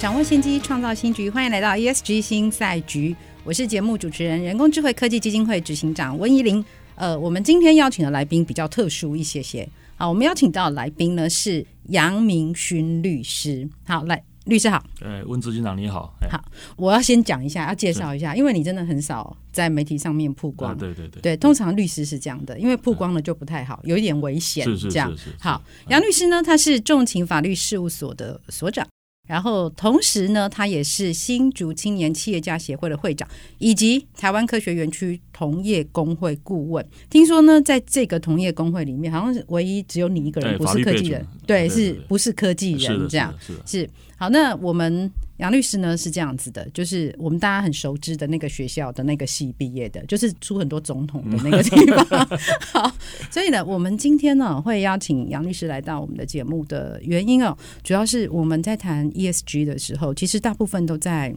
掌握先机，创造新局。欢迎来到 ESG 新赛局。我是节目主持人，人工智慧科技基金会执行长温怡玲。呃，我们今天邀请的来宾比较特殊一些些。好，我们邀请到的来宾呢是杨明勋律师。好，来。律师好，哎，温执行长你好，好，我要先讲一下，要介绍一下，因为你真的很少在媒体上面曝光，啊、对对对，对，通常律师是这样的，因为曝光了就不太好，有一点危险，是是这样。好，杨律师呢，他是重情法律事务所的所长。然后，同时呢，他也是新竹青年企业家协会的会长，以及台湾科学园区同业工会顾问。听说呢，在这个同业工会里面，好像是唯一只有你一个人不是科技人，对，是不是科技人？这样是是好。那我们。杨律师呢是这样子的，就是我们大家很熟知的那个学校的那个系毕业的，就是出很多总统的那个地方。好，所以呢，我们今天呢会邀请杨律师来到我们的节目的原因哦，主要是我们在谈 ESG 的时候，其实大部分都在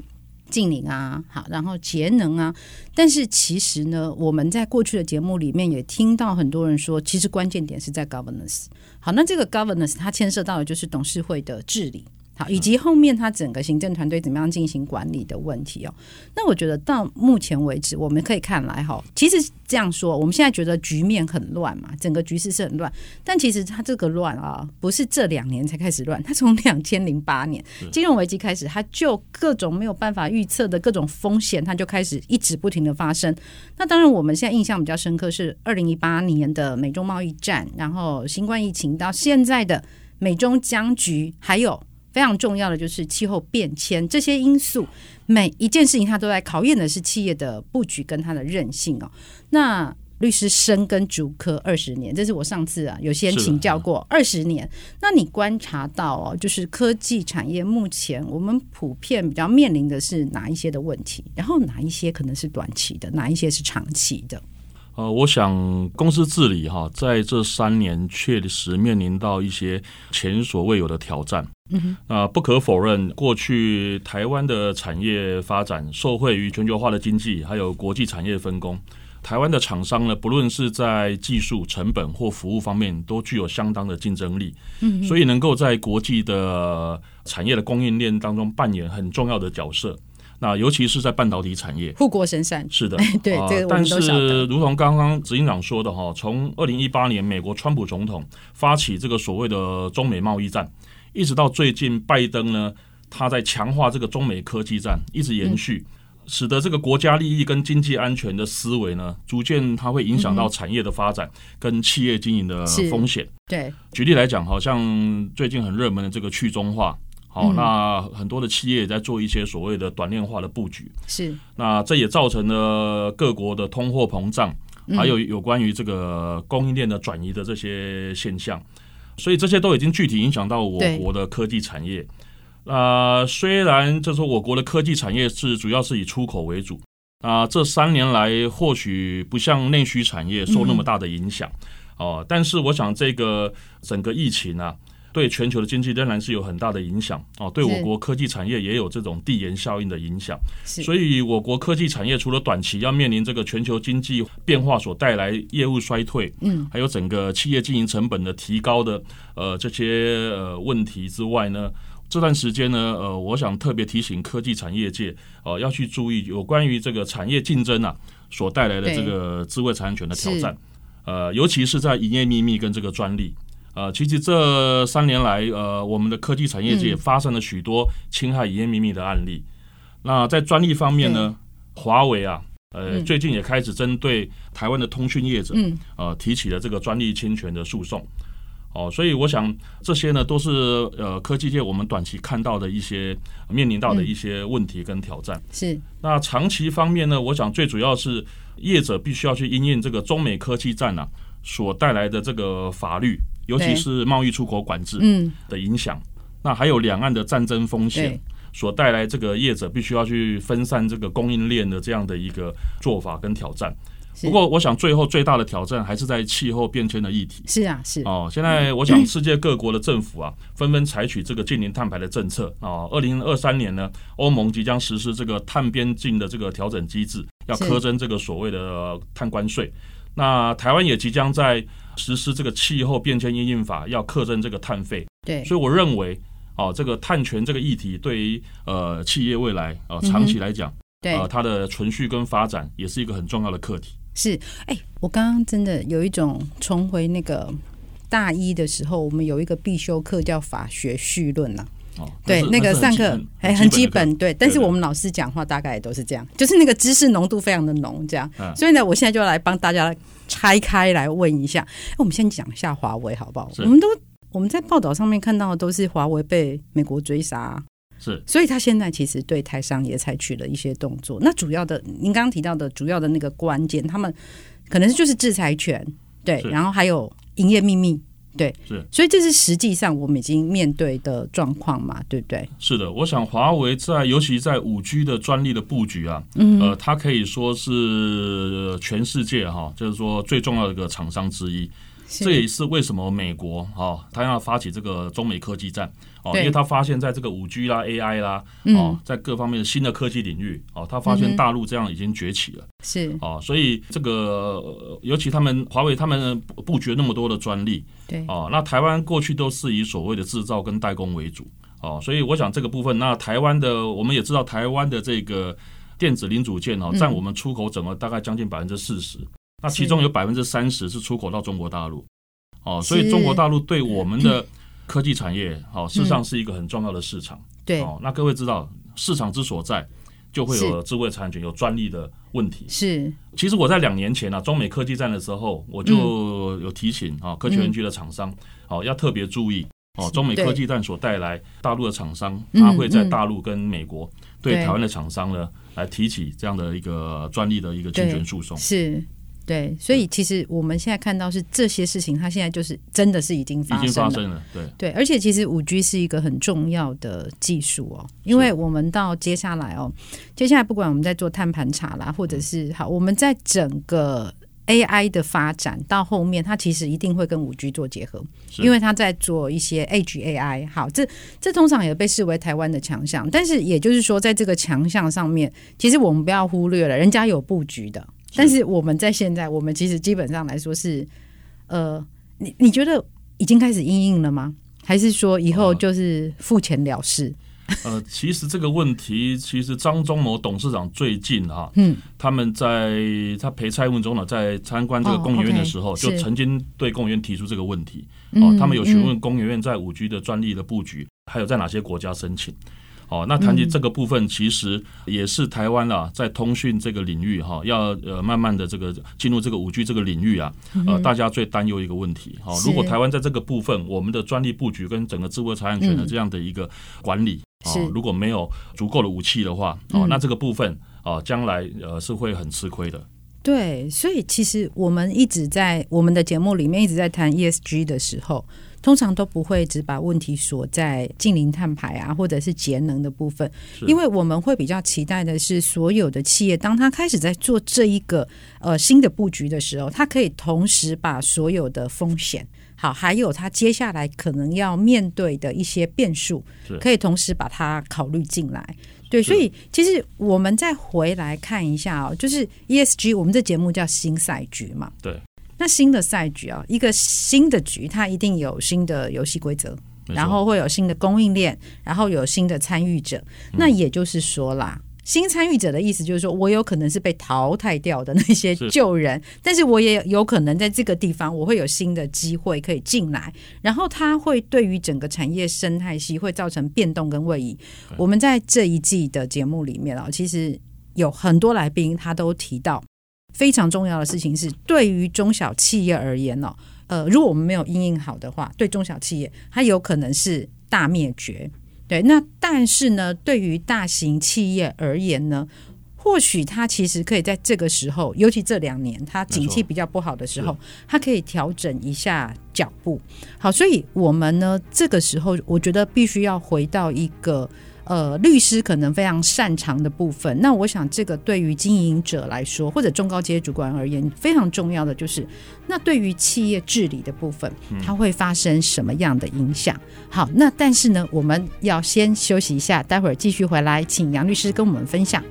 净零啊，好，然后节能啊，但是其实呢，我们在过去的节目里面也听到很多人说，其实关键点是在 governance。好，那这个 governance 它牵涉到的就是董事会的治理。好，以及后面他整个行政团队怎么样进行管理的问题哦。那我觉得到目前为止，我们可以看来哈，其实这样说，我们现在觉得局面很乱嘛，整个局势是很乱。但其实它这个乱啊，不是这两年才开始乱，它从两千零八年金融危机开始，它就各种没有办法预测的各种风险，它就开始一直不停的发生。那当然，我们现在印象比较深刻是二零一八年的美中贸易战，然后新冠疫情到现在的美中僵局，还有。非常重要的就是气候变迁这些因素，每一件事情它都在考验的是企业的布局跟它的韧性哦。那律师深耕竹科二十年，这是我上次啊有先请教过二十年。那你观察到哦，就是科技产业目前我们普遍比较面临的是哪一些的问题？然后哪一些可能是短期的，哪一些是长期的？呃，我想公司治理哈，在这三年确实面临到一些前所未有的挑战。嗯哼，啊，不可否认，过去台湾的产业发展受惠于全球化的经济，还有国际产业分工，台湾的厂商呢，不论是在技术、成本或服务方面，都具有相当的竞争力。嗯，所以能够在国际的产业的供应链当中扮演很重要的角色。那尤其是在半导体产业，护国神山是的，对，呃、这个我们都晓得。但是，如同刚刚执行长说的哈，从二零一八年美国川普总统发起这个所谓的中美贸易战，一直到最近拜登呢，他在强化这个中美科技战，一直延续，嗯、使得这个国家利益跟经济安全的思维呢，逐渐它会影响到产业的发展跟企业经营的风险。对，举例来讲，好像最近很热门的这个去中化。好，那很多的企业也在做一些所谓的短链化的布局，是。那这也造成了各国的通货膨胀，还有有关于这个供应链的转移的这些现象，所以这些都已经具体影响到我国的科技产业。那虽然就是说我国的科技产业是主要是以出口为主，啊，这三年来或许不像内需产业受那么大的影响，哦，但是我想这个整个疫情啊。对全球的经济仍然是有很大的影响哦，对我国科技产业也有这种递延效应的影响，所以我国科技产业除了短期要面临这个全球经济变化所带来业务衰退，嗯，还有整个企业经营成本的提高的呃这些呃问题之外呢，这段时间呢，呃，我想特别提醒科技产业界呃要去注意有关于这个产业竞争啊所带来的这个智慧财产权的挑战，呃，尤其是在营业秘密跟这个专利。呃，其实这三年来，呃，我们的科技产业界发生了许多侵害营业秘密的案例。嗯、那在专利方面呢，华为啊，呃，嗯、最近也开始针对台湾的通讯业者，嗯，呃，提起了这个专利侵权的诉讼。哦，所以我想这些呢，都是呃科技界我们短期看到的一些面临到的一些问题跟挑战。是。那长期方面呢，我想最主要是业者必须要去因应这个中美科技战啊所带来的这个法律。尤其是贸易出口管制的影响，那还有两岸的战争风险所带来这个业者必须要去分散这个供应链的这样的一个做法跟挑战。不过，我想最后最大的挑战还是在气候变迁的议题。是啊，是哦。现在我想世界各国的政府啊，纷纷采取这个近零碳排的政策啊。二零二三年呢，欧盟即将实施这个碳边境的这个调整机制，要苛征这个所谓的碳关税。那台湾也即将在实施这个气候变迁因应法，要课征这个碳费。对，所以我认为，哦，这个碳权这个议题对于呃企业未来呃长期来讲，对呃它的存续跟发展也是一个很重要的课题。是，哎，我刚刚真的有一种重回那个大一的时候，我们有一个必修课叫法学绪论呐。哦，对，那个上课哎很基本，对。但是我们老师讲话大概也都是这样，就是那个知识浓度非常的浓，这样。所以呢，我现在就来帮大家拆开来问一下。我们先讲一下华为好不好？我们都我们在报道上面看到的都是华为被美国追杀。是，所以他现在其实对台商也采取了一些动作。那主要的，您刚刚提到的主要的那个关键，他们可能就是制裁权，对，然后还有营业秘密，对，是。所以这是实际上我们已经面对的状况嘛，对不对？是的，我想华为在尤其在五 G 的专利的布局啊，嗯，呃，它可以说是全世界哈，就是说最重要的一个厂商之一。这也是为什么美国哈，它要发起这个中美科技战哦，因为他发现在这个五 G 啦、AI 啦哦，在各方面的新的科技领域哦，他发现大陆这样已经崛起了，是。哦，所以这个尤其他们华为他们布局那么多的专利，对。哦，那台湾过去都是以所谓的制造跟代工为主。哦，所以我想这个部分，那台湾的我们也知道，台湾的这个电子零组件哦，占我们出口整个大概将近百分之四十。那其中有百分之三十是出口到中国大陆，哦，所以中国大陆对我们的 科技产业，哦，事实上是一个很重要的市场。对，哦，那各位知道，市场之所在，就会有智慧产权、有专利的问题。是，其实我在两年前啊，中美科技战的时候，我就有提醒啊，科学园区的厂商，哦，要特别注意哦，中美科技战所带来大陆的厂商，他会在大陆跟美国对。台湾的厂商呢，来提起这样的一个专利的一个侵权诉讼。是。对，所以其实我们现在看到是这些事情，它现在就是真的是已经发生了。已经发生了，对对，而且其实五 G 是一个很重要的技术哦，因为我们到接下来哦，接下来不管我们在做碳盘查啦，或者是好，我们在整个 AI 的发展到后面，它其实一定会跟五 G 做结合，因为它在做一些 Edge AI。好，这这通常也被视为台湾的强项，但是也就是说，在这个强项上面，其实我们不要忽略了，人家有布局的。但是我们在现在，我们其实基本上来说是，呃，你你觉得已经开始应应了吗？还是说以后就是付钱了事？呃，其实这个问题，其实张忠谋董事长最近啊，嗯，他们在他陪蔡文忠呢在参观这个工研院的时候，就曾经对工研院提出这个问题。哦，他们有询问工研院在五 G 的专利的布局，还有在哪些国家申请。哦，那谈及这个部分，其实也是台湾啊，在通讯这个领域哈，要呃慢慢的这个进入这个五 G 这个领域啊，呃，大家最担忧一个问题。哦，如果台湾在这个部分，我们的专利布局跟整个智慧财产权的这样的一个管理啊，如果没有足够的武器的话，哦，那这个部分啊，将来呃是会很吃亏的。对，所以其实我们一直在我们的节目里面一直在谈 ESG 的时候。通常都不会只把问题锁在近零碳排啊，或者是节能的部分，因为我们会比较期待的是，所有的企业当他开始在做这一个呃新的布局的时候，他可以同时把所有的风险，好，还有他接下来可能要面对的一些变数，可以同时把它考虑进来。对，所以其实我们再回来看一下哦，就是 ESG，我们这节目叫新赛局嘛，对。那新的赛局啊，一个新的局，它一定有新的游戏规则，然后会有新的供应链，然后有新的参与者。嗯、那也就是说啦，新参与者的意思就是说，我有可能是被淘汰掉的那些旧人，是但是我也有可能在这个地方，我会有新的机会可以进来，然后它会对于整个产业生态系会造成变动跟位移。嗯、我们在这一季的节目里面啊，其实有很多来宾他都提到。非常重要的事情是，对于中小企业而言呢，呃，如果我们没有应应好的话，对中小企业它有可能是大灭绝。对，那但是呢，对于大型企业而言呢，或许它其实可以在这个时候，尤其这两年它景气比较不好的时候，它可以调整一下脚步。好，所以我们呢，这个时候我觉得必须要回到一个。呃，律师可能非常擅长的部分，那我想这个对于经营者来说，或者中高阶主管而言，非常重要的就是，那对于企业治理的部分，它会发生什么样的影响？好，那但是呢，我们要先休息一下，待会儿继续回来，请杨律师跟我们分享。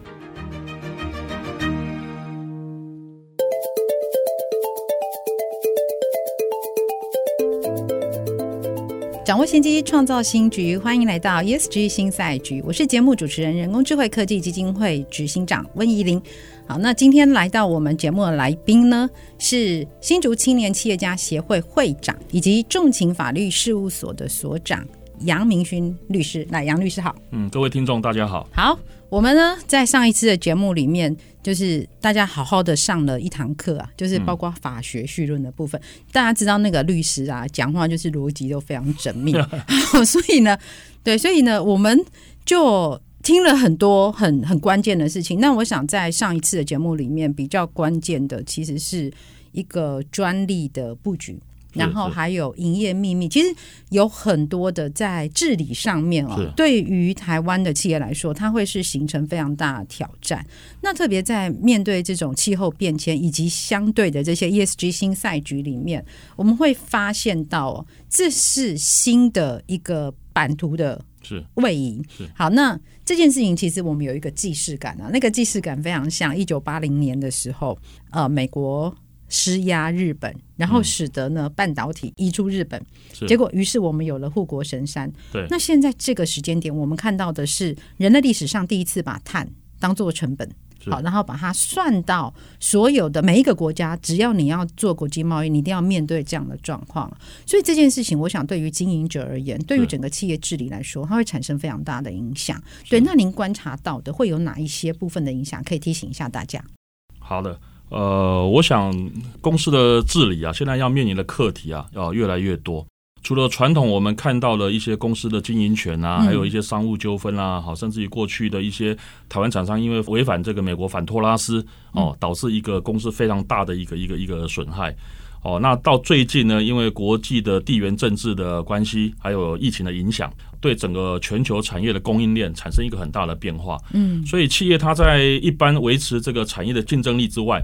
掌握先机，创造新局。欢迎来到 ESG 新赛局，我是节目主持人、人工智慧科技基金会执行长温怡玲。好，那今天来到我们节目的来宾呢，是新竹青年企业家协会会长以及重情法律事务所的所长杨明勋律师。来，杨律师好。嗯，各位听众大家好。好，我们呢在上一次的节目里面。就是大家好好的上了一堂课啊，就是包括法学绪论的部分。嗯、大家知道那个律师啊，讲话就是逻辑都非常缜密，所以呢，对，所以呢，我们就听了很多很很关键的事情。那我想在上一次的节目里面，比较关键的其实是一个专利的布局。然后还有营业秘密，其实有很多的在治理上面哦，对于台湾的企业来说，它会是形成非常大的挑战。那特别在面对这种气候变迁以及相对的这些 ESG 新赛局里面，我们会发现到，这是新的一个版图的位移。好，那这件事情其实我们有一个既视感啊，那个既视感非常像一九八零年的时候，呃，美国。施压日本，然后使得呢半导体移出日本，结果于是我们有了护国神山。对，那现在这个时间点，我们看到的是人类历史上第一次把碳当做成本，好，然后把它算到所有的每一个国家，只要你要做国际贸易，你一定要面对这样的状况。所以这件事情，我想对于经营者而言，对于整个企业治理来说，它会产生非常大的影响。对，那您观察到的会有哪一些部分的影响？可以提醒一下大家。好的。呃，我想公司的治理啊，现在要面临的课题啊，要越来越多。除了传统我们看到的一些公司的经营权啊，还有一些商务纠纷啊，好，甚至于过去的一些台湾厂商因为违反这个美国反托拉斯哦，导致一个公司非常大的一个一个一个损害。哦，那到最近呢，因为国际的地缘政治的关系，还有疫情的影响，对整个全球产业的供应链产生一个很大的变化。嗯，所以企业它在一般维持这个产业的竞争力之外，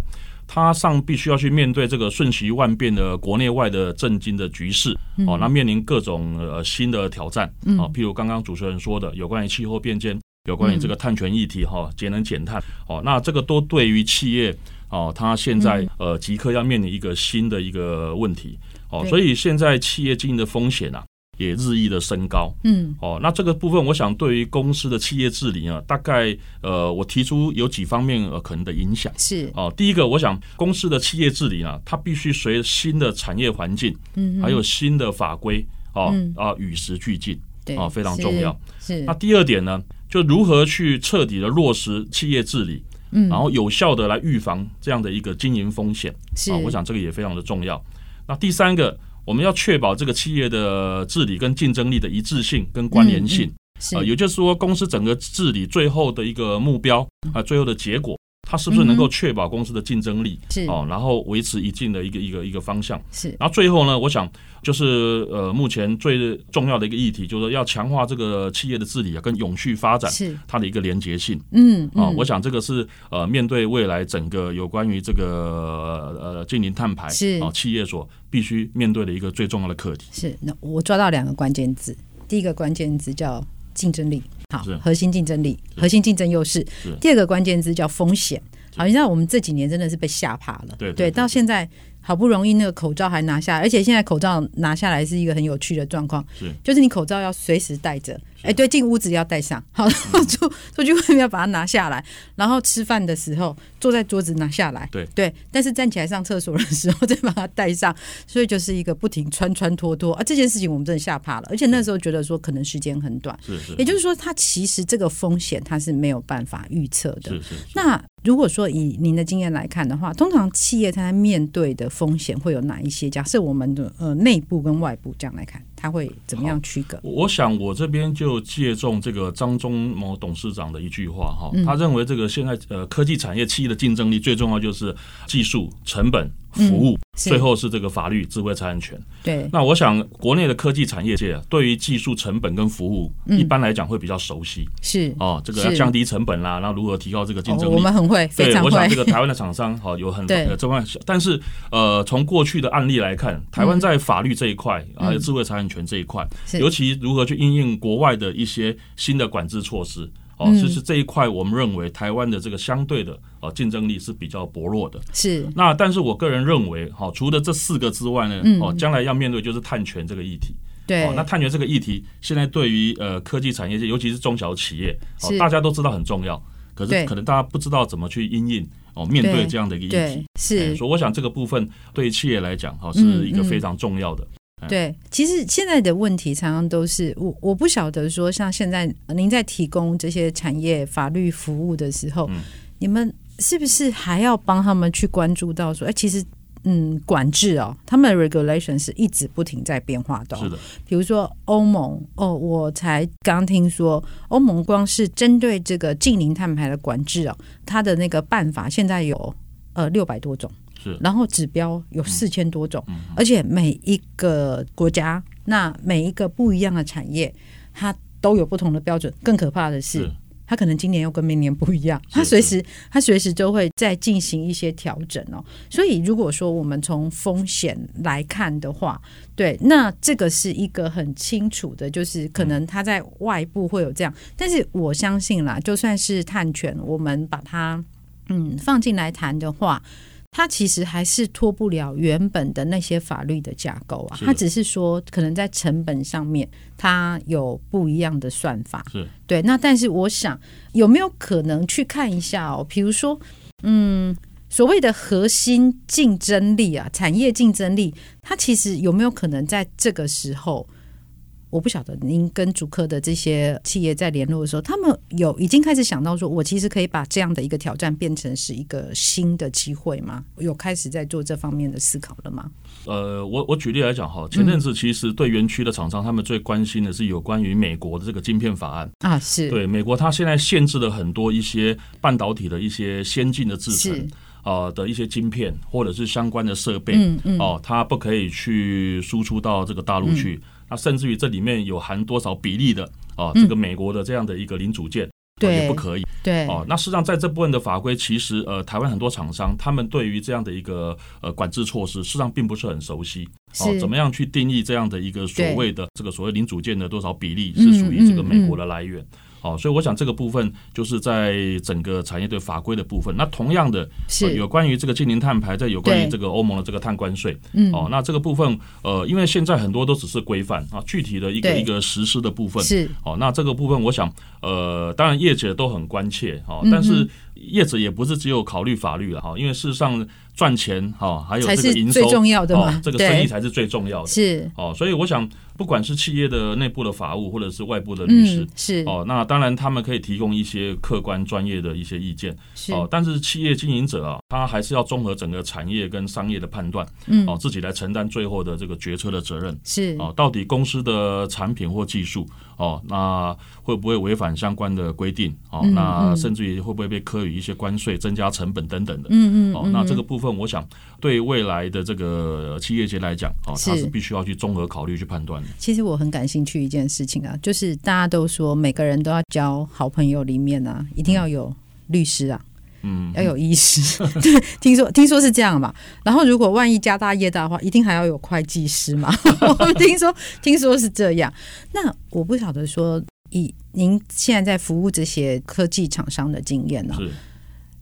它上必须要去面对这个瞬息万变的国内外的震惊的局势。哦，那面临各种呃新的挑战。啊，譬如刚刚主持人说的，有关于气候变迁，有关于这个碳权议题，哈，节能减碳。哦，那这个都对于企业。哦，它现在呃即刻要面临一个新的一个问题哦，所以现在企业经营的风险啊也日益的升高。嗯，哦，那这个部分我想对于公司的企业治理啊，大概呃我提出有几方面呃可能的影响是哦，第一个我想公司的企业治理啊，它必须随新的产业环境，嗯，还有新的法规哦啊与时俱进，对啊非常重要。是那第二点呢，就如何去彻底的落实企业治理。嗯，然后有效的来预防这样的一个经营风险，是啊，我想这个也非常的重要。那第三个，我们要确保这个企业的治理跟竞争力的一致性跟关联性，啊，也就是说，公司整个治理最后的一个目标啊，最后的结果。它是不是能够确保公司的竞争力？是哦，然后维持一定的一个一个一个方向。是，然后最后呢，我想就是呃，目前最重要的一个议题，就是要强化这个企业的治理啊，跟永续发展是它的一个连结性。嗯啊，我想这个是呃，面对未来整个有关于这个呃净零碳排是啊，企业所必须面对的一个最重要的课题。是，那我抓到两个关键字，第一个关键字叫竞争力。好，核心竞争力，核心竞争优势。第二个关键字叫风险。好，你知道我们这几年真的是被吓怕了。对，对，对，到现在。好不容易那个口罩还拿下来，而且现在口罩拿下来是一个很有趣的状况，是就是你口罩要随时戴着，哎，对，进屋子要戴上，好，出出去外面要把它拿下来，然后吃饭的时候坐在桌子拿下来，对对，但是站起来上厕所的时候 再把它戴上，所以就是一个不停穿穿脱脱啊，这件事情我们真的吓怕了，而且那时候觉得说可能时间很短，是是，也就是说它其实这个风险它是没有办法预测的，是是。那如果说以您的经验来看的话，通常企业它在面对的风险会有哪一些？假设我们的呃内部跟外部这样来看，他会怎么样区隔？我想我这边就借重这个张忠谋董事长的一句话哈，嗯、他认为这个现在呃科技产业企业的竞争力最重要就是技术成本。服务，嗯、最后是这个法律、智慧财产权。对，那我想国内的科技产业界啊，对于技术成本跟服务，嗯、一般来讲会比较熟悉。是哦，这个要降低成本啦，然后如何提高这个竞争力，哦、我们很会，非常会。对，我想这个台湾的厂商好有很 呃这方面。但是呃，从过去的案例来看，台湾在法律这一块，嗯、还有智慧财产权这一块，尤其如何去应应国外的一些新的管制措施。哦，就是这一块，我们认为台湾的这个相对的呃竞争力是比较薄弱的。是。那但是我个人认为，哈，除了这四个之外呢，哦，将来要面对就是碳权这个议题。对。哦，那碳权这个议题，现在对于呃科技产业界，尤其是中小企业，哦，大家都知道很重要，可是可能大家不知道怎么去应应哦，面对这样的一个议题。是。所以我想这个部分对于企业来讲，哈，是一个非常重要的。对，其实现在的问题常常都是我我不晓得说，像现在您在提供这些产业法律服务的时候，嗯、你们是不是还要帮他们去关注到说，哎，其实嗯，管制哦，他们的 regulation 是一直不停在变化的。是的，比如说欧盟哦，我才刚听说欧盟光是针对这个近零碳排的管制哦，它的那个办法现在有呃六百多种。是，然后指标有四千多种，而且每一个国家，那每一个不一样的产业，它都有不同的标准。更可怕的是，是它可能今年又跟明年不一样，它随时它随时都会再进行一些调整哦。所以，如果说我们从风险来看的话，对，那这个是一个很清楚的，就是可能它在外部会有这样，嗯、但是我相信啦，就算是碳权，我们把它嗯放进来谈的话。它其实还是脱不了原本的那些法律的架构啊，它只是说可能在成本上面它有不一样的算法，是对。那但是我想有没有可能去看一下哦？比如说，嗯，所谓的核心竞争力啊，产业竞争力，它其实有没有可能在这个时候？我不晓得您跟主科的这些企业在联络的时候，他们有已经开始想到说，我其实可以把这样的一个挑战变成是一个新的机会吗？有开始在做这方面的思考了吗？呃，我我举例来讲哈，前阵子其实对园区的厂商，他们最关心的是有关于美国的这个晶片法案啊，是对美国，它现在限制了很多一些半导体的一些先进的制程啊的一些晶片或者是相关的设备，嗯嗯，哦，它不可以去输出到这个大陆去。那甚至于这里面有含多少比例的啊，这个美国的这样的一个零组件，对，也不可以。对，哦，那实际上在这部分的法规，其实呃，台湾很多厂商他们对于这样的一个呃管制措施，实际上并不是很熟悉。哦，怎么样去定义这样的一个所谓的这个所谓零组件的多少比例是属于这个美国的来源？哦，所以我想这个部分就是在整个产业对法规的部分。那同样的，是有关于这个净零碳排，在有关于这个欧盟的这个碳关税。嗯，哦，那这个部分，呃，因为现在很多都只是规范啊，具体的一个一个实施的部分是。哦，那这个部分，我想，呃，当然业者都很关切哈，但是业者也不是只有考虑法律了哈，因为事实上赚钱哈，还有这个营收最重要的嘛，这个生意才是最重要的。是哦，所以我想。不管是企业的内部的法务，或者是外部的律师，嗯、是哦，那当然他们可以提供一些客观专业的一些意见，是哦。但是企业经营者啊，他还是要综合整个产业跟商业的判断，嗯，哦，自己来承担最后的这个决策的责任，是哦。到底公司的产品或技术，哦，那会不会违反相关的规定？哦，嗯、那甚至于会不会被科予一些关税、增加成本等等的？嗯嗯。哦，那这个部分，我想对未来的这个企业界来讲，哦，他是必须要去综合考虑去判断的。其实我很感。兴趣一件事情啊，就是大家都说每个人都要交好朋友，里面啊一定要有律师啊，嗯，要有医师。对，听说听说是这样嘛。然后如果万一家大业大的话，一定还要有会计师嘛。我们听说听说是这样。那我不晓得说，以您现在在服务这些科技厂商的经验呢、啊？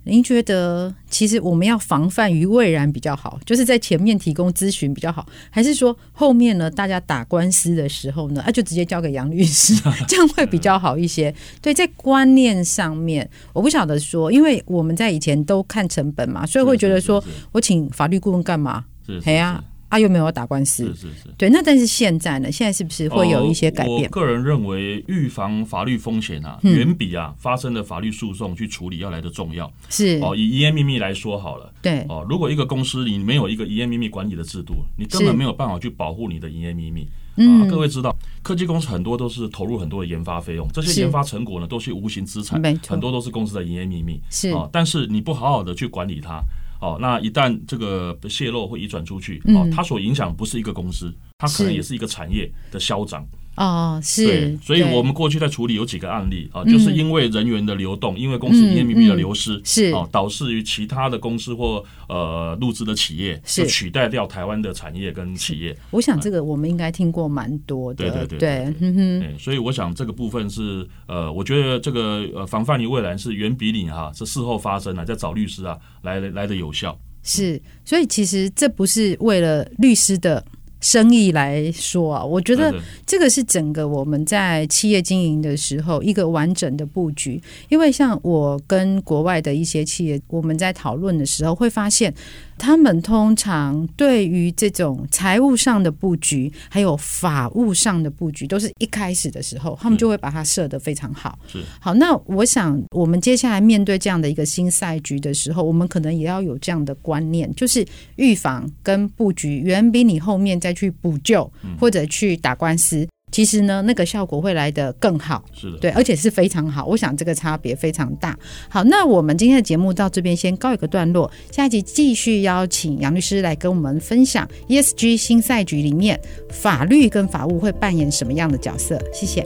您觉得其实我们要防范于未然比较好，就是在前面提供咨询比较好，还是说后面呢？大家打官司的时候呢，啊，就直接交给杨律师，这样会比较好一些？对，在观念上面，我不晓得说，因为我们在以前都看成本嘛，所以会觉得说我请法律顾问干嘛？哎呀。他又没有打官司，是是是，对。那但是现在呢？现在是不是会有一些改变？我个人认为，预防法律风险啊，远比啊发生的法律诉讼去处理要来的重要。是哦，以营业秘密来说好了，对哦，如果一个公司你没有一个营业秘密管理的制度，你根本没有办法去保护你的营业秘密。嗯、啊，各位知道，科技公司很多都是投入很多的研发费用，这些研发成果呢，都是无形资产，很多都是公司的营业秘密。是啊，但是你不好好的去管理它，哦，那一旦这个泄露或移转出去，哦，它所影响不是一个公司，它可能也是一个产业的消长。哦，是，对，所以我们过去在处理有几个案例啊，就是因为人员的流动，因为公司营业秘密的流失，是。哦，导致于其他的公司或呃入资的企业是。取代掉台湾的产业跟企业。我想这个我们应该听过蛮多的，对对对对，所以我想这个部分是呃，我觉得这个呃防范于未然是远比你哈是事后发生啊，再找律师啊来来的有效。是，所以其实这不是为了律师的。生意来说啊，我觉得这个是整个我们在企业经营的时候一个完整的布局。因为像我跟国外的一些企业，我们在讨论的时候会发现。他们通常对于这种财务上的布局，还有法务上的布局，都是一开始的时候，他们就会把它设得非常好。是好，那我想我们接下来面对这样的一个新赛局的时候，我们可能也要有这样的观念，就是预防跟布局远比你后面再去补救或者去打官司。其实呢，那个效果会来得更好，是的，对，而且是非常好。我想这个差别非常大。好，那我们今天的节目到这边先告一个段落，下一集继续邀请杨律师来跟我们分享 ESG 新赛局里面法律跟法务会扮演什么样的角色。谢谢。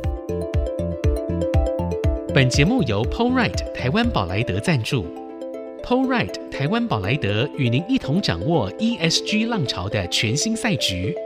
本节目由 PoleRight 台湾宝莱德赞助，PoleRight 台湾宝莱德与您一同掌握 ESG 浪潮的全新赛局。